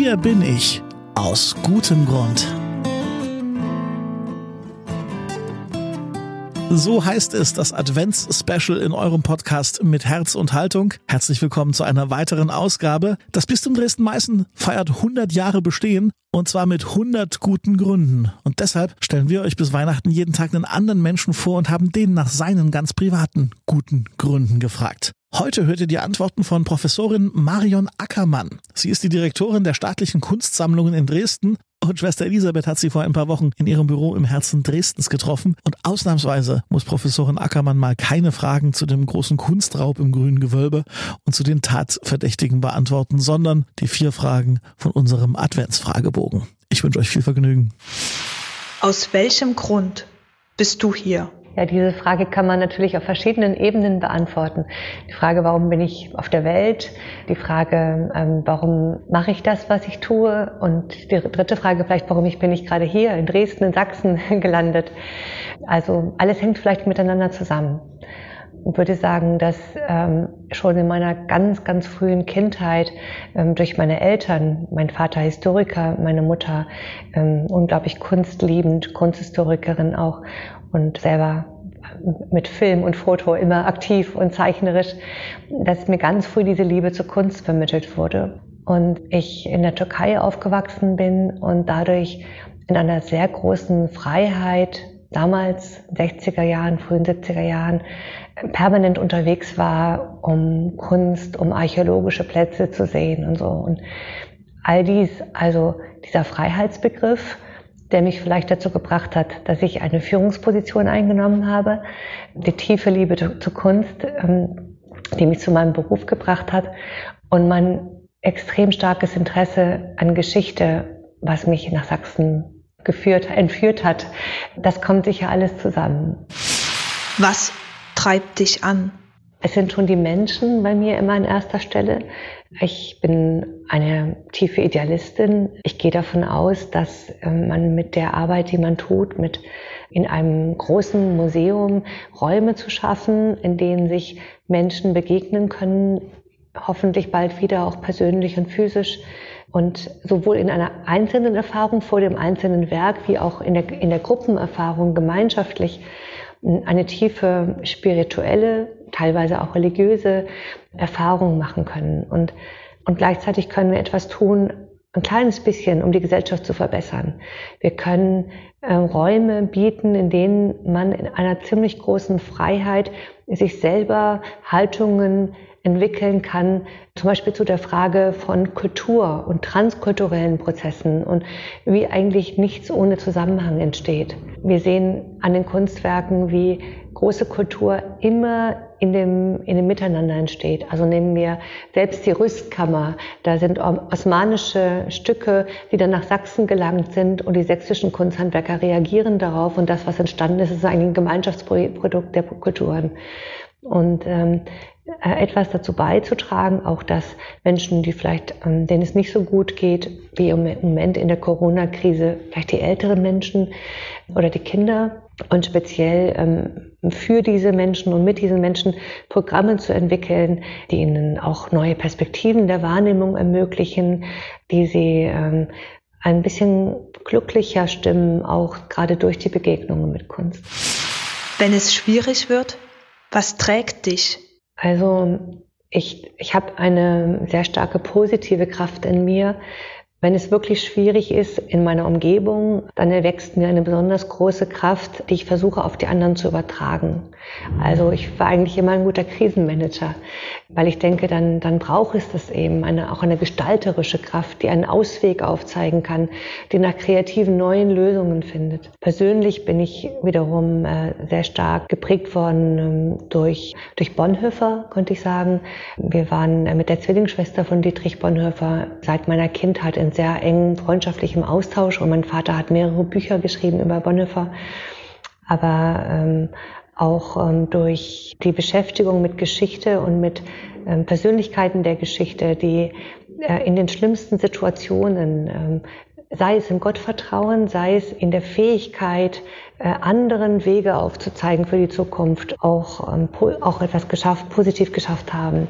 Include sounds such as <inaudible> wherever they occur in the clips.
Hier bin ich. Aus gutem Grund. So heißt es das Advents-Special in eurem Podcast mit Herz und Haltung. Herzlich willkommen zu einer weiteren Ausgabe. Das Bistum Dresden-Meißen feiert 100 Jahre Bestehen und zwar mit 100 guten Gründen. Und deshalb stellen wir euch bis Weihnachten jeden Tag einen anderen Menschen vor und haben den nach seinen ganz privaten guten Gründen gefragt. Heute hört ihr die Antworten von Professorin Marion Ackermann. Sie ist die Direktorin der staatlichen Kunstsammlungen in Dresden und Schwester Elisabeth hat sie vor ein paar Wochen in ihrem Büro im Herzen Dresdens getroffen. Und ausnahmsweise muss Professorin Ackermann mal keine Fragen zu dem großen Kunstraub im grünen Gewölbe und zu den Tatverdächtigen beantworten, sondern die vier Fragen von unserem Adventsfragebogen. Ich wünsche euch viel Vergnügen. Aus welchem Grund bist du hier? Ja, diese Frage kann man natürlich auf verschiedenen Ebenen beantworten. Die Frage, warum bin ich auf der Welt? Die Frage, ähm, warum mache ich das, was ich tue? Und die dritte Frage vielleicht, warum ich bin ich gerade hier in Dresden, in Sachsen <laughs> gelandet? Also alles hängt vielleicht miteinander zusammen. Ich würde sagen, dass ähm, schon in meiner ganz, ganz frühen Kindheit ähm, durch meine Eltern, mein Vater Historiker, meine Mutter ähm, unglaublich kunstliebend, Kunsthistorikerin auch und selber mit Film und Foto immer aktiv und zeichnerisch, dass mir ganz früh diese Liebe zur Kunst vermittelt wurde. Und ich in der Türkei aufgewachsen bin und dadurch in einer sehr großen Freiheit, damals 60er Jahren, frühen 70er Jahren, permanent unterwegs war, um Kunst, um archäologische Plätze zu sehen und so. Und all dies, also dieser Freiheitsbegriff, der mich vielleicht dazu gebracht hat, dass ich eine Führungsposition eingenommen habe, die tiefe Liebe zur Kunst, ähm, die mich zu meinem Beruf gebracht hat und mein extrem starkes Interesse an Geschichte, was mich nach Sachsen geführt, entführt hat. Das kommt sicher alles zusammen. Was treibt dich an? Es sind schon die Menschen bei mir immer an erster Stelle. Ich bin eine tiefe Idealistin. Ich gehe davon aus, dass ähm, man mit der Arbeit, die man tut, mit in einem großen Museum Räume zu schaffen, in denen sich Menschen begegnen können, hoffentlich bald wieder auch persönlich und physisch. Und sowohl in einer einzelnen Erfahrung vor dem einzelnen Werk wie auch in der, in der Gruppenerfahrung gemeinschaftlich eine tiefe spirituelle teilweise auch religiöse Erfahrungen machen können. Und, und gleichzeitig können wir etwas tun, ein kleines bisschen, um die Gesellschaft zu verbessern. Wir können äh, Räume bieten, in denen man in einer ziemlich großen Freiheit sich selber Haltungen entwickeln kann, zum Beispiel zu der Frage von Kultur und transkulturellen Prozessen und wie eigentlich nichts ohne Zusammenhang entsteht. Wir sehen an den Kunstwerken, wie große Kultur immer in dem, in dem Miteinander entsteht. Also nehmen wir selbst die Rüstkammer. Da sind osmanische Stücke, die dann nach Sachsen gelangt sind und die sächsischen Kunsthandwerker reagieren darauf und das, was entstanden ist, ist ein Gemeinschaftsprodukt der Kulturen. Und ähm, äh, etwas dazu beizutragen, auch dass Menschen, die vielleicht, ähm, denen es nicht so gut geht, wie im Moment in der Corona-Krise, vielleicht die älteren Menschen oder die Kinder und speziell ähm, für diese Menschen und mit diesen Menschen Programme zu entwickeln, die ihnen auch neue Perspektiven der Wahrnehmung ermöglichen, die sie ähm, ein bisschen glücklicher stimmen, auch gerade durch die Begegnungen mit Kunst. Wenn es schwierig wird, was trägt dich? Also ich, ich habe eine sehr starke positive Kraft in mir, wenn es wirklich schwierig ist in meiner Umgebung, dann erwächst mir eine besonders große Kraft, die ich versuche auf die anderen zu übertragen. Also ich war eigentlich immer ein guter Krisenmanager, weil ich denke, dann, dann braucht es das eben, eine, auch eine gestalterische Kraft, die einen Ausweg aufzeigen kann, die nach kreativen neuen Lösungen findet. Persönlich bin ich wiederum äh, sehr stark geprägt worden ähm, durch, durch Bonhoeffer, könnte ich sagen. Wir waren äh, mit der Zwillingsschwester von Dietrich Bonhoeffer seit meiner Kindheit in sehr engem freundschaftlichem Austausch und mein Vater hat mehrere Bücher geschrieben über Bonhoeffer. Aber ähm, auch ähm, durch die Beschäftigung mit Geschichte und mit ähm, Persönlichkeiten der Geschichte, die äh, in den schlimmsten Situationen, ähm, sei es im Gottvertrauen, sei es in der Fähigkeit, äh, anderen Wege aufzuzeigen für die Zukunft, auch, ähm, auch etwas geschafft, positiv geschafft haben.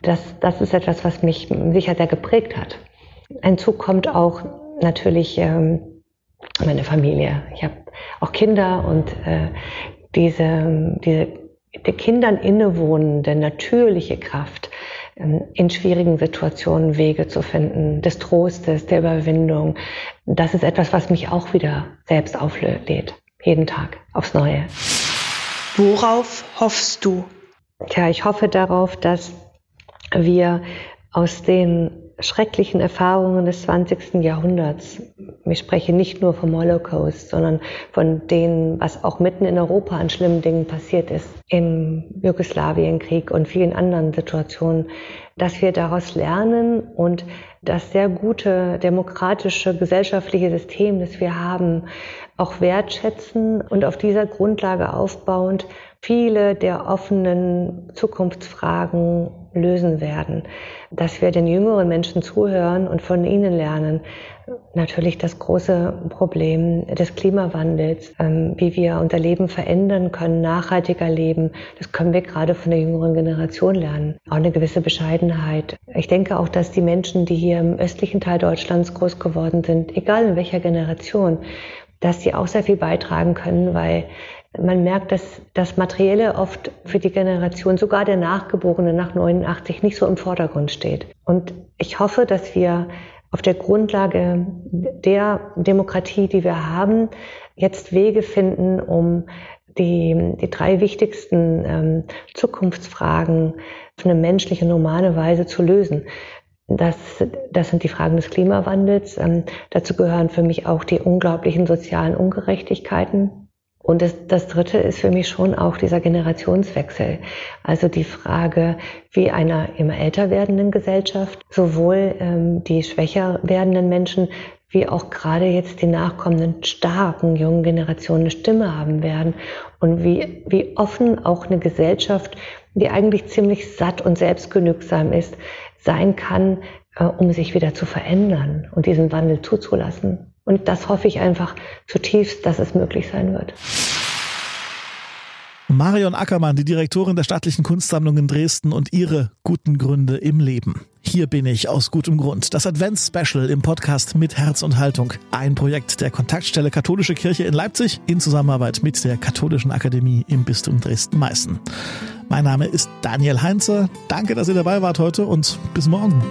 Das, das ist etwas, was mich sicher sehr geprägt hat. Hinzu kommt auch natürlich ähm, meine Familie. Ich habe auch Kinder und äh, diese, diese den Kindern innewohnende natürliche Kraft, ähm, in schwierigen Situationen Wege zu finden, des Trostes, der Überwindung. Das ist etwas, was mich auch wieder selbst auflädt, jeden Tag aufs Neue. Worauf hoffst du? Tja, ich hoffe darauf, dass wir aus den schrecklichen Erfahrungen des 20. Jahrhunderts. Ich spreche nicht nur vom Holocaust, sondern von dem, was auch mitten in Europa an schlimmen Dingen passiert ist, im Jugoslawienkrieg und vielen anderen Situationen, dass wir daraus lernen und das sehr gute demokratische gesellschaftliche System, das wir haben, auch wertschätzen und auf dieser Grundlage aufbauend viele der offenen Zukunftsfragen lösen werden. Dass wir den jüngeren Menschen zuhören und von ihnen lernen. Natürlich das große Problem des Klimawandels, ähm, wie wir unser Leben verändern können, nachhaltiger leben. Das können wir gerade von der jüngeren Generation lernen. Auch eine gewisse Bescheidenheit. Ich denke auch, dass die Menschen, die hier im östlichen Teil Deutschlands groß geworden sind, egal in welcher Generation, dass sie auch sehr viel beitragen können, weil man merkt, dass das Materielle oft für die Generation, sogar der Nachgeborenen nach 89, nicht so im Vordergrund steht. Und ich hoffe, dass wir auf der Grundlage der Demokratie, die wir haben, jetzt Wege finden, um die, die drei wichtigsten ähm, Zukunftsfragen auf eine menschliche, normale Weise zu lösen. Das, das sind die Fragen des Klimawandels. Ähm, dazu gehören für mich auch die unglaublichen sozialen Ungerechtigkeiten, und das, das Dritte ist für mich schon auch dieser Generationswechsel. Also die Frage, wie einer immer älter werdenden Gesellschaft sowohl ähm, die schwächer werdenden Menschen wie auch gerade jetzt die nachkommenden starken jungen Generationen eine Stimme haben werden und wie, wie offen auch eine Gesellschaft, die eigentlich ziemlich satt und selbstgenügsam ist, sein kann, äh, um sich wieder zu verändern und diesen Wandel zuzulassen. Und das hoffe ich einfach zutiefst, dass es möglich sein wird. Marion Ackermann, die Direktorin der Staatlichen Kunstsammlung in Dresden und ihre guten Gründe im Leben. Hier bin ich aus gutem Grund. Das Advents-Special im Podcast mit Herz und Haltung. Ein Projekt der Kontaktstelle Katholische Kirche in Leipzig in Zusammenarbeit mit der Katholischen Akademie im Bistum Dresden-Meißen. Mein Name ist Daniel Heinze. Danke, dass ihr dabei wart heute und bis morgen.